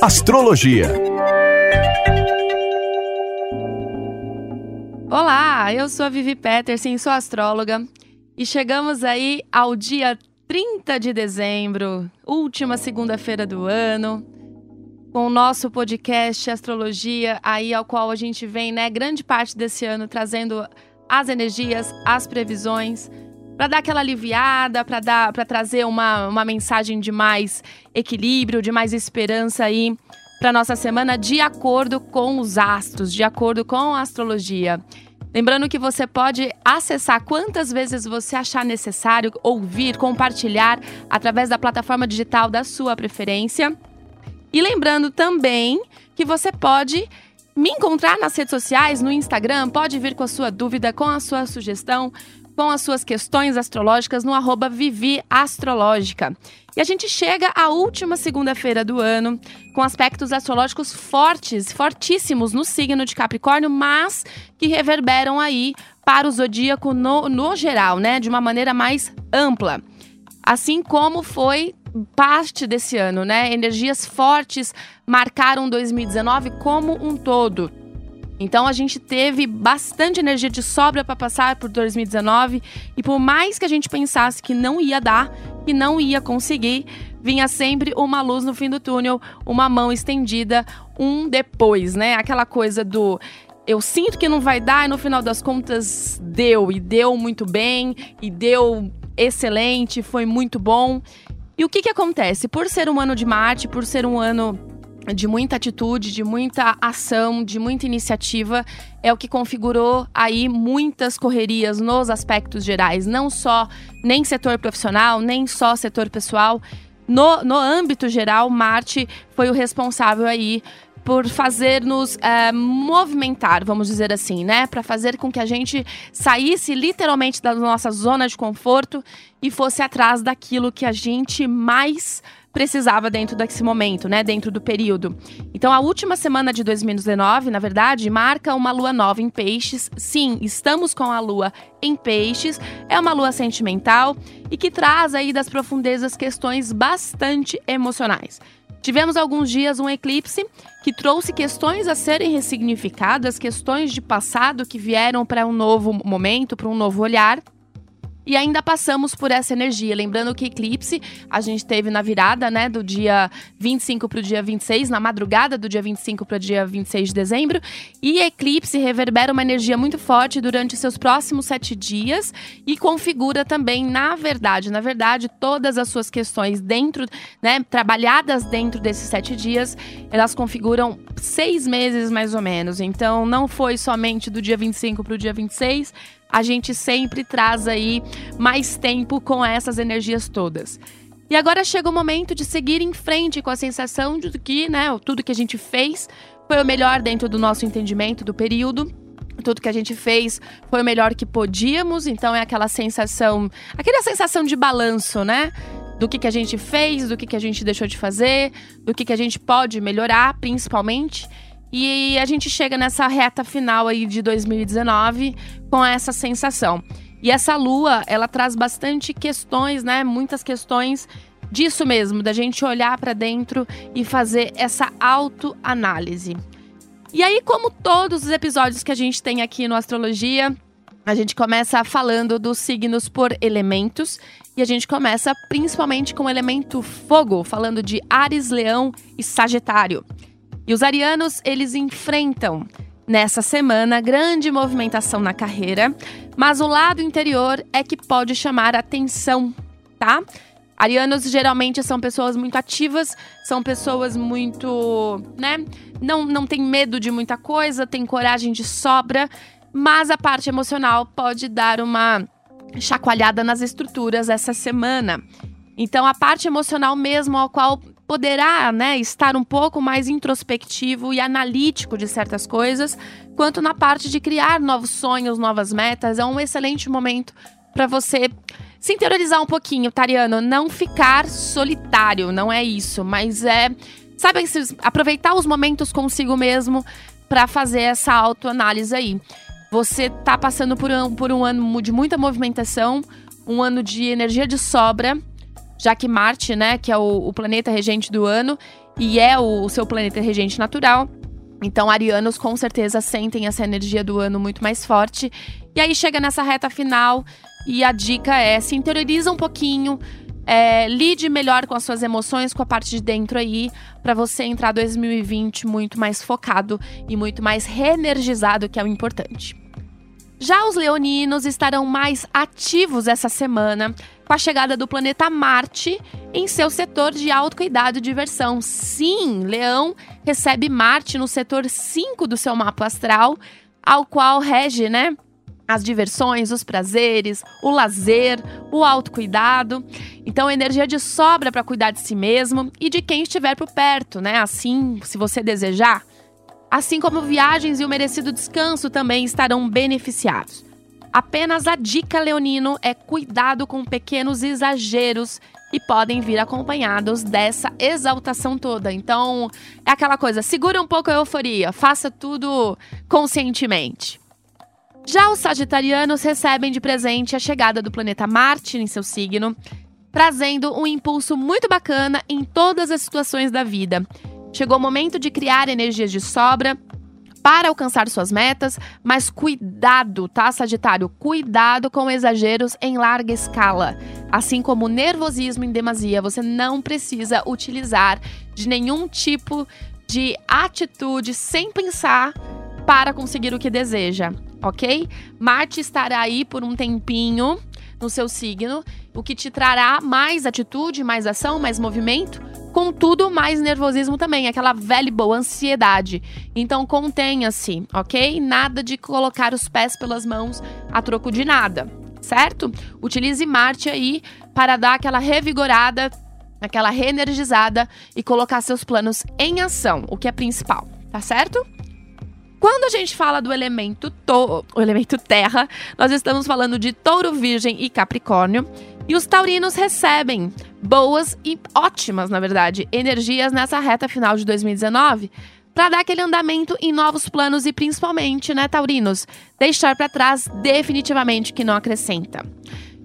Astrologia. Olá, eu sou a Vivi Peterson, sou astróloga e chegamos aí ao dia 30 de dezembro, última segunda-feira do ano, com o nosso podcast Astrologia, aí ao qual a gente vem, né, grande parte desse ano trazendo as energias, as previsões, para dar aquela aliviada, para dar, para trazer uma, uma mensagem de mais equilíbrio, de mais esperança aí para nossa semana de acordo com os astros, de acordo com a astrologia. Lembrando que você pode acessar quantas vezes você achar necessário, ouvir, compartilhar através da plataforma digital da sua preferência. E lembrando também que você pode me encontrar nas redes sociais, no Instagram, pode vir com a sua dúvida, com a sua sugestão, com as suas questões astrológicas no arroba Vivi Astrológica. E a gente chega à última segunda-feira do ano, com aspectos astrológicos fortes, fortíssimos no signo de Capricórnio, mas que reverberam aí para o zodíaco no, no geral, né? De uma maneira mais ampla. Assim como foi parte desse ano, né? Energias fortes marcaram 2019 como um todo. Então a gente teve bastante energia de sobra para passar por 2019 e por mais que a gente pensasse que não ia dar, que não ia conseguir, vinha sempre uma luz no fim do túnel, uma mão estendida, um depois, né? Aquela coisa do eu sinto que não vai dar e no final das contas deu e deu muito bem e deu excelente, foi muito bom. E o que que acontece? Por ser um ano de Marte, por ser um ano de muita atitude, de muita ação, de muita iniciativa, é o que configurou aí muitas correrias nos aspectos gerais, não só nem setor profissional, nem só setor pessoal. No, no âmbito geral, Marte foi o responsável aí por fazer-nos é, movimentar, vamos dizer assim, né? Para fazer com que a gente saísse literalmente da nossa zona de conforto e fosse atrás daquilo que a gente mais precisava dentro desse momento, né? Dentro do período. Então, a última semana de 2019, na verdade, marca uma lua nova em peixes. Sim, estamos com a lua em peixes. É uma lua sentimental e que traz aí das profundezas questões bastante emocionais. Tivemos alguns dias um eclipse que trouxe questões a serem ressignificadas, questões de passado que vieram para um novo momento, para um novo olhar. E ainda passamos por essa energia. Lembrando que eclipse a gente teve na virada, né, do dia 25 para o dia 26, na madrugada do dia 25 para o dia 26 de dezembro. E eclipse reverbera uma energia muito forte durante seus próximos sete dias e configura também, na verdade, na verdade, todas as suas questões dentro, né, trabalhadas dentro desses sete dias, elas configuram seis meses mais ou menos. Então, não foi somente do dia 25 para o dia 26 a gente sempre traz aí mais tempo com essas energias todas. E agora chega o momento de seguir em frente com a sensação de que, né, tudo que a gente fez foi o melhor dentro do nosso entendimento do período. Tudo que a gente fez foi o melhor que podíamos, então é aquela sensação, aquela sensação de balanço, né? Do que, que a gente fez, do que, que a gente deixou de fazer, do que, que a gente pode melhorar, principalmente. E a gente chega nessa reta final aí de 2019 com essa sensação. E essa lua, ela traz bastante questões, né? Muitas questões disso mesmo, da gente olhar para dentro e fazer essa autoanálise. E aí, como todos os episódios que a gente tem aqui no Astrologia, a gente começa falando dos signos por elementos e a gente começa principalmente com o elemento fogo, falando de Ares, Leão e Sagitário. E os arianos, eles enfrentam nessa semana grande movimentação na carreira, mas o lado interior é que pode chamar atenção, tá? Arianos geralmente são pessoas muito ativas, são pessoas muito, né? Não, não tem medo de muita coisa, tem coragem de sobra, mas a parte emocional pode dar uma chacoalhada nas estruturas essa semana. Então, a parte emocional mesmo, ao qual poderá, né, estar um pouco mais introspectivo e analítico de certas coisas, quanto na parte de criar novos sonhos, novas metas. É um excelente momento para você se interiorizar um pouquinho, Tariano, não ficar solitário, não é isso, mas é, sabe, aproveitar os momentos consigo mesmo para fazer essa autoanálise aí. Você tá passando por um, por um ano de muita movimentação, um ano de energia de sobra, já que Marte, né, que é o, o planeta regente do ano e é o, o seu planeta regente natural, então, arianos com certeza sentem essa energia do ano muito mais forte. E aí chega nessa reta final e a dica é se interioriza um pouquinho, é, lide melhor com as suas emoções, com a parte de dentro aí, para você entrar 2020 muito mais focado e muito mais reenergizado, que é o importante. Já os leoninos estarão mais ativos essa semana com a chegada do planeta Marte em seu setor de autocuidado e diversão. Sim, Leão recebe Marte no setor 5 do seu mapa astral, ao qual rege, né, as diversões, os prazeres, o lazer, o autocuidado. Então, energia de sobra para cuidar de si mesmo e de quem estiver por perto, né? Assim, se você desejar. Assim como viagens e o merecido descanso também estarão beneficiados. Apenas a dica, Leonino, é cuidado com pequenos exageros e podem vir acompanhados dessa exaltação toda. Então, é aquela coisa, segura um pouco a euforia, faça tudo conscientemente. Já os sagitarianos recebem de presente a chegada do planeta Marte em seu signo, trazendo um impulso muito bacana em todas as situações da vida. Chegou o momento de criar energias de sobra para alcançar suas metas, mas cuidado, tá, Sagitário? Cuidado com exageros em larga escala. Assim como nervosismo em demasia, você não precisa utilizar de nenhum tipo de atitude sem pensar para conseguir o que deseja ok? Marte estará aí por um tempinho no seu signo, o que te trará mais atitude, mais ação, mais movimento, contudo, mais nervosismo também, aquela velha e boa ansiedade. Então, contenha-se, ok? Nada de colocar os pés pelas mãos a troco de nada, certo? Utilize Marte aí para dar aquela revigorada, aquela reenergizada e colocar seus planos em ação, o que é principal, tá certo? Quando a gente fala do elemento, to o elemento terra, nós estamos falando de touro, virgem e capricórnio. E os taurinos recebem boas e ótimas, na verdade, energias nessa reta final de 2019 para dar aquele andamento em novos planos e principalmente, né, taurinos, deixar para trás definitivamente que não acrescenta.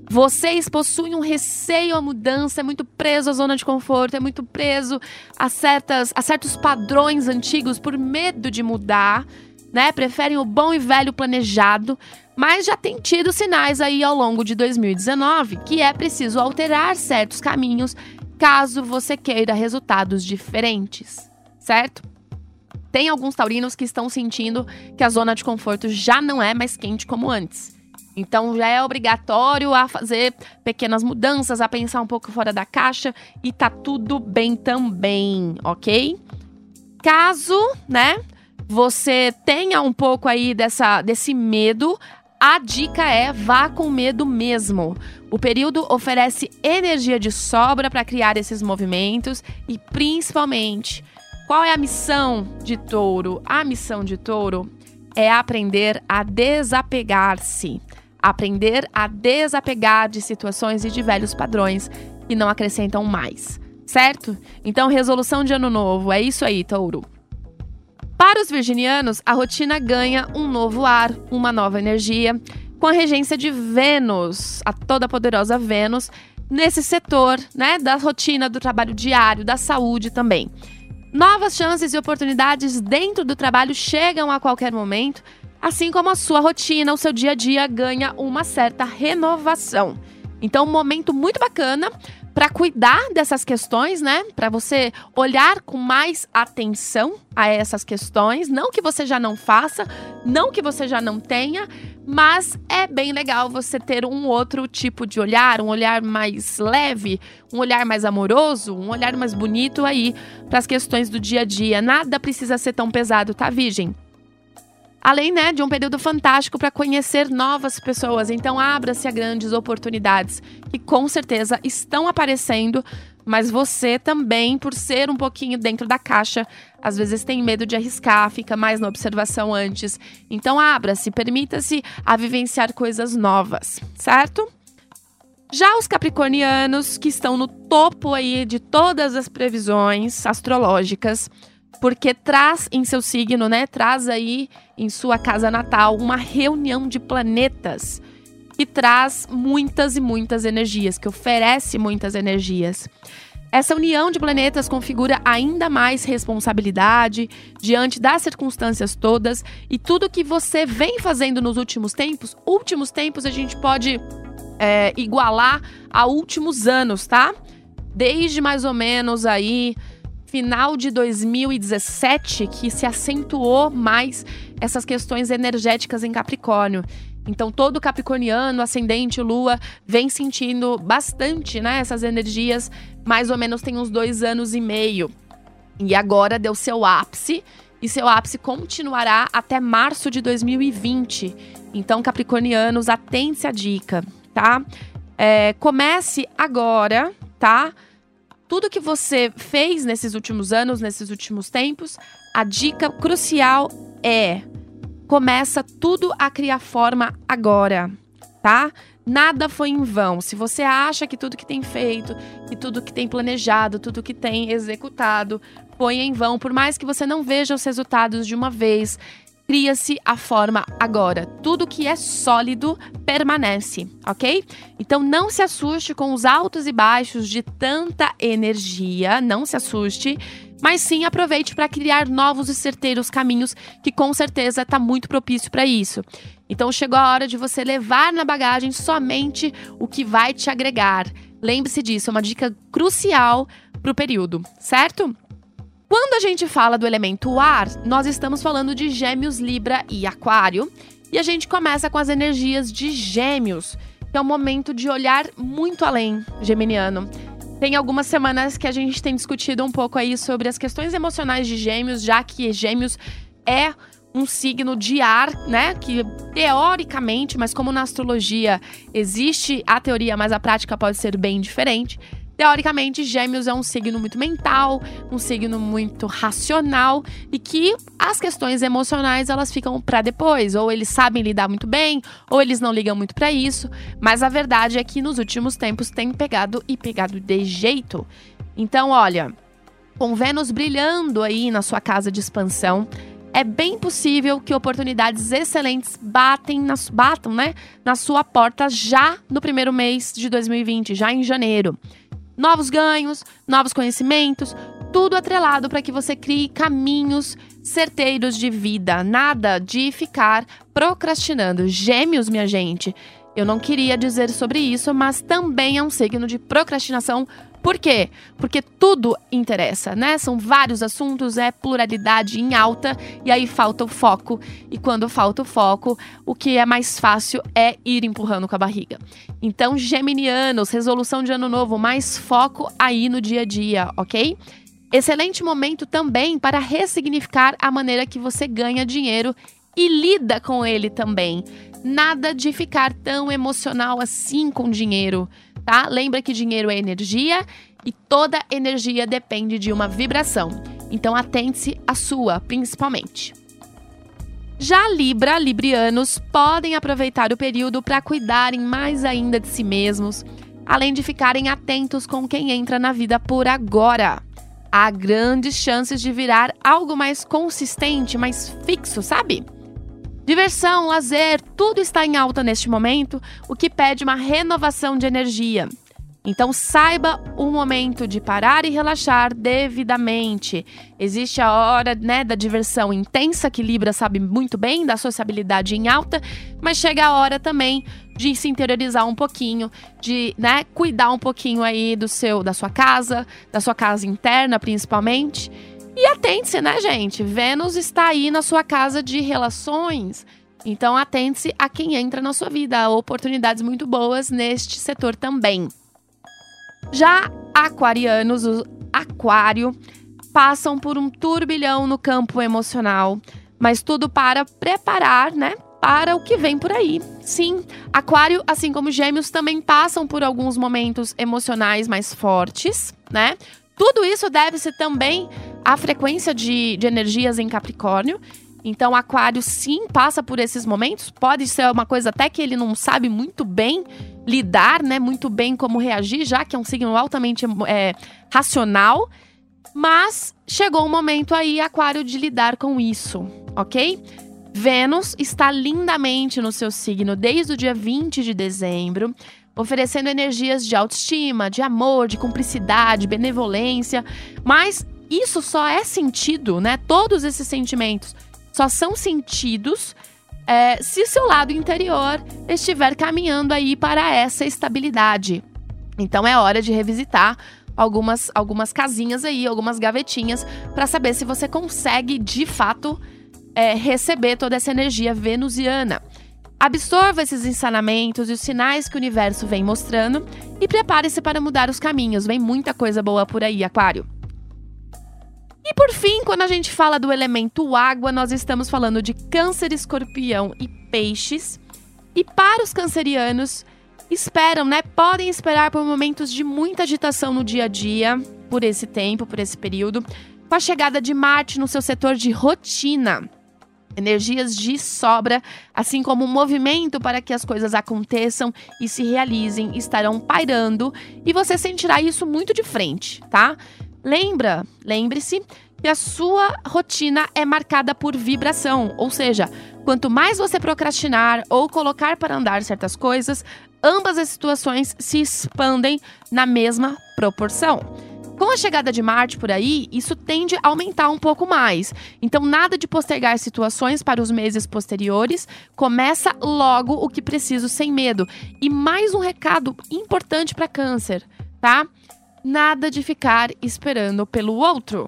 Vocês possuem um receio à mudança, é muito preso à zona de conforto, é muito preso a, certas, a certos padrões antigos por medo de mudar né? Preferem o bom e velho planejado, mas já tem tido sinais aí ao longo de 2019 que é preciso alterar certos caminhos caso você queira resultados diferentes, certo? Tem alguns taurinos que estão sentindo que a zona de conforto já não é mais quente como antes. Então já é obrigatório a fazer pequenas mudanças, a pensar um pouco fora da caixa e tá tudo bem também, ok? Caso, né, você tenha um pouco aí dessa, desse medo, a dica é vá com medo mesmo. O período oferece energia de sobra para criar esses movimentos e principalmente, qual é a missão de Touro? A missão de Touro é aprender a desapegar-se, aprender a desapegar de situações e de velhos padrões que não acrescentam mais, certo? Então, resolução de ano novo, é isso aí, Touro. Para os virginianos, a rotina ganha um novo ar, uma nova energia, com a regência de Vênus, a toda poderosa Vênus, nesse setor, né, da rotina do trabalho diário, da saúde também. Novas chances e oportunidades dentro do trabalho chegam a qualquer momento, assim como a sua rotina, o seu dia a dia ganha uma certa renovação. Então, um momento muito bacana para cuidar dessas questões, né? Para você olhar com mais atenção a essas questões, não que você já não faça, não que você já não tenha, mas é bem legal você ter um outro tipo de olhar, um olhar mais leve, um olhar mais amoroso, um olhar mais bonito aí para as questões do dia a dia. Nada precisa ser tão pesado, tá, Virgem? Além né, de um período fantástico para conhecer novas pessoas. Então, abra-se a grandes oportunidades que com certeza estão aparecendo mas você também, por ser um pouquinho dentro da caixa, às vezes tem medo de arriscar, fica mais na observação antes. Então abra-se, permita-se a vivenciar coisas novas, certo? Já os capricornianos, que estão no topo aí de todas as previsões astrológicas, porque traz em seu signo, né? Traz aí em sua casa natal uma reunião de planetas que traz muitas e muitas energias, que oferece muitas energias. Essa união de planetas configura ainda mais responsabilidade diante das circunstâncias todas e tudo que você vem fazendo nos últimos tempos. Últimos tempos a gente pode é, igualar a últimos anos, tá? Desde mais ou menos aí final de 2017 que se acentuou mais essas questões energéticas em Capricórnio. Então, todo capricorniano, ascendente, lua, vem sentindo bastante né, essas energias, mais ou menos tem uns dois anos e meio. E agora deu seu ápice, e seu ápice continuará até março de 2020. Então, capricornianos, atente a dica, tá? É, comece agora, tá? Tudo que você fez nesses últimos anos, nesses últimos tempos, a dica crucial é começa tudo a criar forma agora, tá? Nada foi em vão. Se você acha que tudo que tem feito, que tudo que tem planejado, tudo que tem executado foi em vão, por mais que você não veja os resultados de uma vez, cria-se a forma agora. Tudo que é sólido permanece, ok? Então não se assuste com os altos e baixos de tanta energia, não se assuste mas sim aproveite para criar novos e certeiros caminhos, que com certeza está muito propício para isso. Então chegou a hora de você levar na bagagem somente o que vai te agregar. Lembre-se disso, é uma dica crucial para o período, certo? Quando a gente fala do elemento ar, nós estamos falando de Gêmeos, Libra e Aquário. E a gente começa com as energias de Gêmeos, que é um momento de olhar muito além, geminiano. Tem algumas semanas que a gente tem discutido um pouco aí sobre as questões emocionais de Gêmeos, já que Gêmeos é um signo de ar, né? Que teoricamente, mas como na astrologia existe a teoria, mas a prática pode ser bem diferente. Teoricamente, Gêmeos é um signo muito mental, um signo muito racional e que as questões emocionais elas ficam para depois, ou eles sabem lidar muito bem, ou eles não ligam muito para isso. Mas a verdade é que nos últimos tempos tem pegado e pegado de jeito. Então, olha, com Vênus brilhando aí na sua casa de expansão, é bem possível que oportunidades excelentes batem na, batam né, na sua porta já no primeiro mês de 2020, já em janeiro novos ganhos, novos conhecimentos, tudo atrelado para que você crie caminhos certeiros de vida, nada de ficar procrastinando. Gêmeos, minha gente. Eu não queria dizer sobre isso, mas também é um signo de procrastinação por quê? Porque tudo interessa, né? São vários assuntos, é pluralidade em alta e aí falta o foco. E quando falta o foco, o que é mais fácil é ir empurrando com a barriga. Então, geminianos, resolução de ano novo, mais foco aí no dia a dia, ok? Excelente momento também para ressignificar a maneira que você ganha dinheiro e lida com ele também. Nada de ficar tão emocional assim com dinheiro tá? Lembra que dinheiro é energia e toda energia depende de uma vibração. Então atente-se à sua, principalmente. Já Libra, Librianos podem aproveitar o período para cuidarem mais ainda de si mesmos, além de ficarem atentos com quem entra na vida por agora. Há grandes chances de virar algo mais consistente, mais fixo, sabe? Diversão, lazer, tudo está em alta neste momento, o que pede uma renovação de energia. Então saiba o momento de parar e relaxar devidamente. Existe a hora né, da diversão intensa, que Libra sabe muito bem, da sociabilidade em alta, mas chega a hora também de se interiorizar um pouquinho, de né, cuidar um pouquinho aí do seu, da sua casa, da sua casa interna principalmente. E atente-se, né, gente? Vênus está aí na sua casa de relações. Então atente-se a quem entra na sua vida. Há oportunidades muito boas neste setor também. Já aquarianos, o aquário, passam por um turbilhão no campo emocional, mas tudo para preparar, né, para o que vem por aí. Sim, Aquário, assim como Gêmeos, também passam por alguns momentos emocionais mais fortes, né? Tudo isso deve-se também à frequência de, de energias em Capricórnio. Então, Aquário sim passa por esses momentos. Pode ser uma coisa até que ele não sabe muito bem lidar, né? Muito bem como reagir, já que é um signo altamente é, racional. Mas chegou o momento aí, Aquário, de lidar com isso, ok? Vênus está lindamente no seu signo desde o dia 20 de dezembro, oferecendo energias de autoestima, de amor, de cumplicidade, benevolência. Mas isso só é sentido, né? Todos esses sentimentos só são sentidos é, se seu lado interior estiver caminhando aí para essa estabilidade. Então é hora de revisitar algumas, algumas casinhas aí, algumas gavetinhas, para saber se você consegue de fato é, receber toda essa energia venusiana. Absorva esses ensinamentos e os sinais que o universo vem mostrando e prepare-se para mudar os caminhos. Vem muita coisa boa por aí, Aquário. E por fim, quando a gente fala do elemento água, nós estamos falando de Câncer, Escorpião e Peixes. E para os cancerianos, esperam, né? Podem esperar por momentos de muita agitação no dia a dia, por esse tempo, por esse período, com a chegada de Marte no seu setor de rotina. Energias de sobra, assim como o movimento para que as coisas aconteçam e se realizem, estarão pairando e você sentirá isso muito de frente, tá? Lembra, lembre-se que a sua rotina é marcada por vibração, ou seja, quanto mais você procrastinar ou colocar para andar certas coisas, ambas as situações se expandem na mesma proporção. Com a chegada de Marte por aí, isso tende a aumentar um pouco mais. Então, nada de postergar situações para os meses posteriores. Começa logo o que preciso sem medo. E mais um recado importante para Câncer, tá? Nada de ficar esperando pelo outro.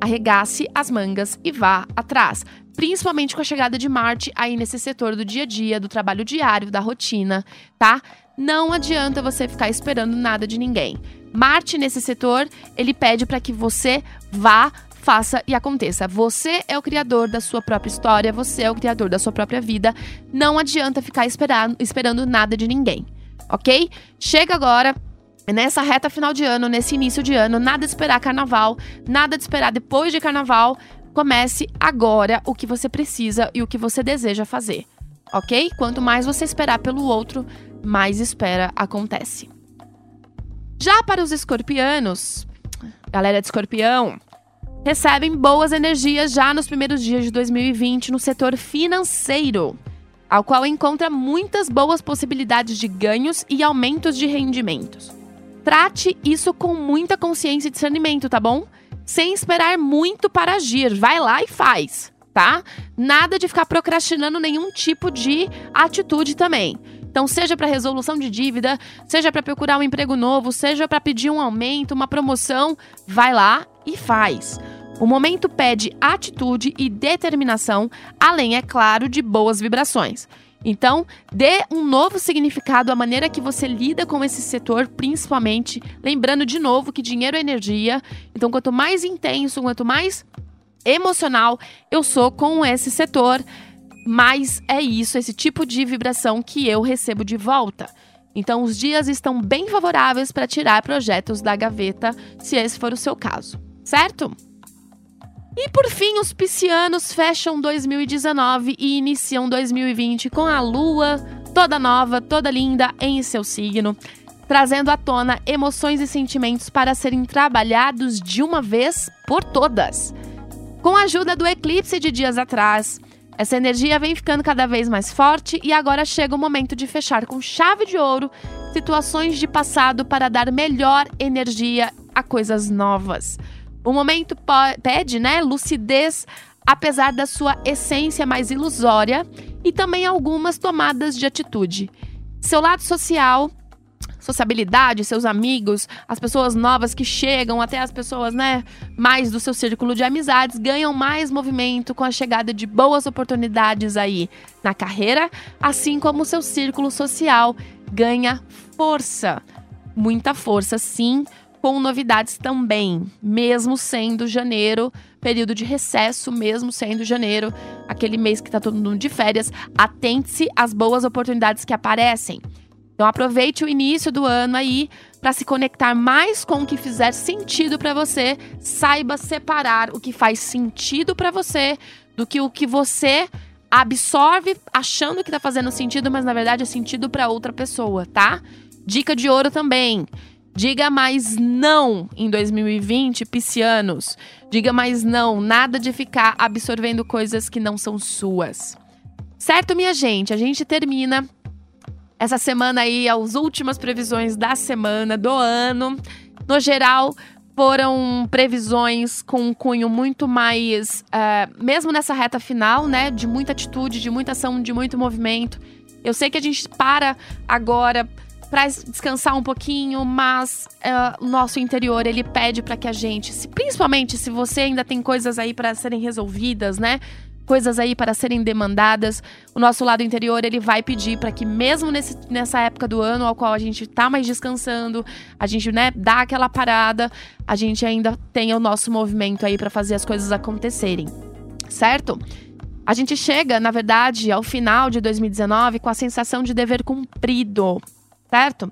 Arregace as mangas e vá atrás principalmente com a chegada de Marte aí nesse setor do dia a dia, do trabalho diário, da rotina, tá? Não adianta você ficar esperando nada de ninguém. Marte nesse setor, ele pede para que você vá, faça e aconteça. Você é o criador da sua própria história, você é o criador da sua própria vida. Não adianta ficar esperando, esperando nada de ninguém, ok? Chega agora nessa reta final de ano, nesse início de ano, nada de esperar carnaval, nada de esperar depois de carnaval. Comece agora o que você precisa e o que você deseja fazer, ok? Quanto mais você esperar pelo outro, mais espera acontece. Já para os escorpianos, galera de escorpião, recebem boas energias já nos primeiros dias de 2020 no setor financeiro, ao qual encontra muitas boas possibilidades de ganhos e aumentos de rendimentos. Trate isso com muita consciência e discernimento, tá bom? Sem esperar muito para agir. Vai lá e faz, tá? Nada de ficar procrastinando nenhum tipo de atitude também. Então, seja para resolução de dívida, seja para procurar um emprego novo, seja para pedir um aumento, uma promoção, vai lá e faz. O momento pede atitude e determinação, além, é claro, de boas vibrações. Então, dê um novo significado à maneira que você lida com esse setor, principalmente. Lembrando de novo que dinheiro é energia. Então, quanto mais intenso, quanto mais emocional eu sou com esse setor, mas é isso, esse tipo de vibração que eu recebo de volta. Então, os dias estão bem favoráveis para tirar projetos da gaveta, se esse for o seu caso, certo? E por fim, os piscianos fecham 2019 e iniciam 2020 com a lua toda nova, toda linda em seu signo, trazendo à tona emoções e sentimentos para serem trabalhados de uma vez por todas. Com a ajuda do eclipse de dias atrás, essa energia vem ficando cada vez mais forte e agora chega o momento de fechar com chave de ouro situações de passado para dar melhor energia a coisas novas. O momento pede, né, lucidez, apesar da sua essência mais ilusória e também algumas tomadas de atitude. Seu lado social sociabilidade, seus amigos, as pessoas novas que chegam, até as pessoas, né, mais do seu círculo de amizades, ganham mais movimento com a chegada de boas oportunidades aí na carreira, assim como o seu círculo social ganha força. Muita força, sim, com novidades também, mesmo sendo janeiro, período de recesso, mesmo sendo janeiro, aquele mês que tá todo mundo de férias, atente-se às boas oportunidades que aparecem. Então aproveite o início do ano aí para se conectar mais com o que fizer sentido para você. Saiba separar o que faz sentido para você do que o que você absorve achando que tá fazendo sentido, mas na verdade é sentido para outra pessoa, tá? Dica de ouro também. Diga mais não em 2020, piscianos. Diga mais não, nada de ficar absorvendo coisas que não são suas. Certo, minha gente? A gente termina essa semana aí, as últimas previsões da semana, do ano. No geral, foram previsões com um cunho muito mais, uh, mesmo nessa reta final, né? De muita atitude, de muita ação, de muito movimento. Eu sei que a gente para agora para descansar um pouquinho, mas uh, o nosso interior ele pede para que a gente, se, principalmente se você ainda tem coisas aí para serem resolvidas, né? Coisas aí para serem demandadas. O nosso lado interior ele vai pedir para que mesmo nesse, nessa época do ano ao qual a gente tá mais descansando, a gente né, dá aquela parada, a gente ainda tenha o nosso movimento aí para fazer as coisas acontecerem, certo? A gente chega, na verdade, ao final de 2019 com a sensação de dever cumprido, certo?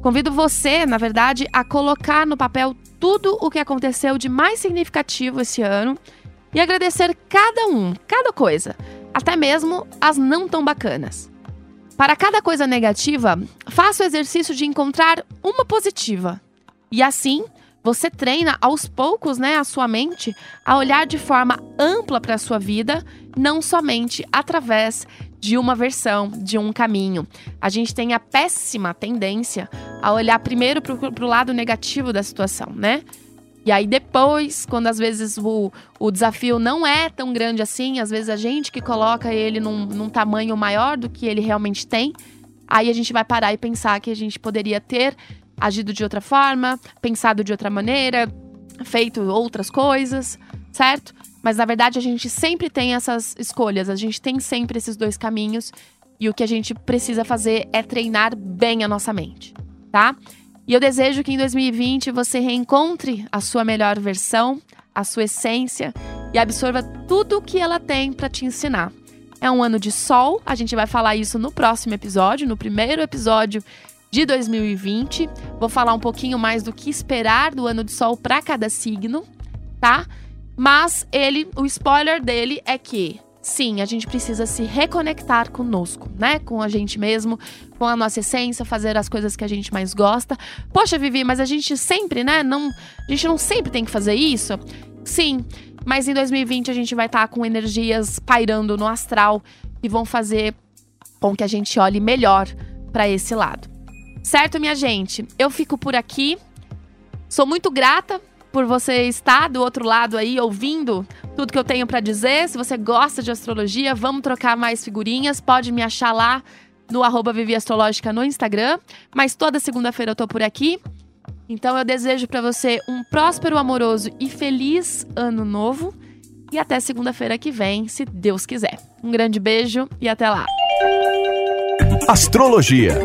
Convido você, na verdade, a colocar no papel tudo o que aconteceu de mais significativo esse ano e agradecer cada um, cada coisa, até mesmo as não tão bacanas. Para cada coisa negativa, faça o exercício de encontrar uma positiva. E assim, você treina aos poucos, né, a sua mente a olhar de forma ampla para a sua vida, não somente através de uma versão, de um caminho. A gente tem a péssima tendência a olhar primeiro para o lado negativo da situação, né? E aí depois, quando às vezes o, o desafio não é tão grande assim, às vezes a gente que coloca ele num, num tamanho maior do que ele realmente tem, aí a gente vai parar e pensar que a gente poderia ter agido de outra forma, pensado de outra maneira, feito outras coisas, certo? Mas na verdade a gente sempre tem essas escolhas, a gente tem sempre esses dois caminhos e o que a gente precisa fazer é treinar bem a nossa mente, tá? E eu desejo que em 2020 você reencontre a sua melhor versão, a sua essência e absorva tudo o que ela tem para te ensinar. É um ano de sol, a gente vai falar isso no próximo episódio, no primeiro episódio de 2020. Vou falar um pouquinho mais do que esperar do ano de sol para cada signo, tá? Mas ele, o spoiler dele é que sim, a gente precisa se reconectar conosco, né? Com a gente mesmo, com a nossa essência, fazer as coisas que a gente mais gosta. Poxa, Vivi, mas a gente sempre, né? Não, a gente não sempre tem que fazer isso? Sim, mas em 2020 a gente vai estar tá com energias pairando no astral e vão fazer com que a gente olhe melhor para esse lado. Certo, minha gente? Eu fico por aqui. Sou muito grata por você estar do outro lado aí ouvindo tudo que eu tenho para dizer. Se você gosta de astrologia, vamos trocar mais figurinhas. Pode me achar lá no arroba Vivi Astrológica no Instagram. Mas toda segunda-feira eu tô por aqui. Então eu desejo para você um próspero, amoroso e feliz ano novo. E até segunda-feira que vem, se Deus quiser. Um grande beijo e até lá. Astrologia